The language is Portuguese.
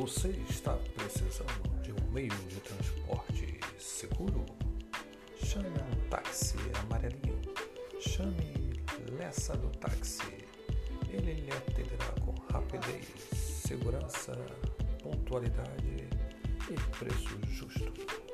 Você está precisando de um meio de transporte seguro? Chame um táxi amarelinho. Chame Lessa do Táxi. Ele lhe atenderá com rapidez, segurança, pontualidade e preço justo.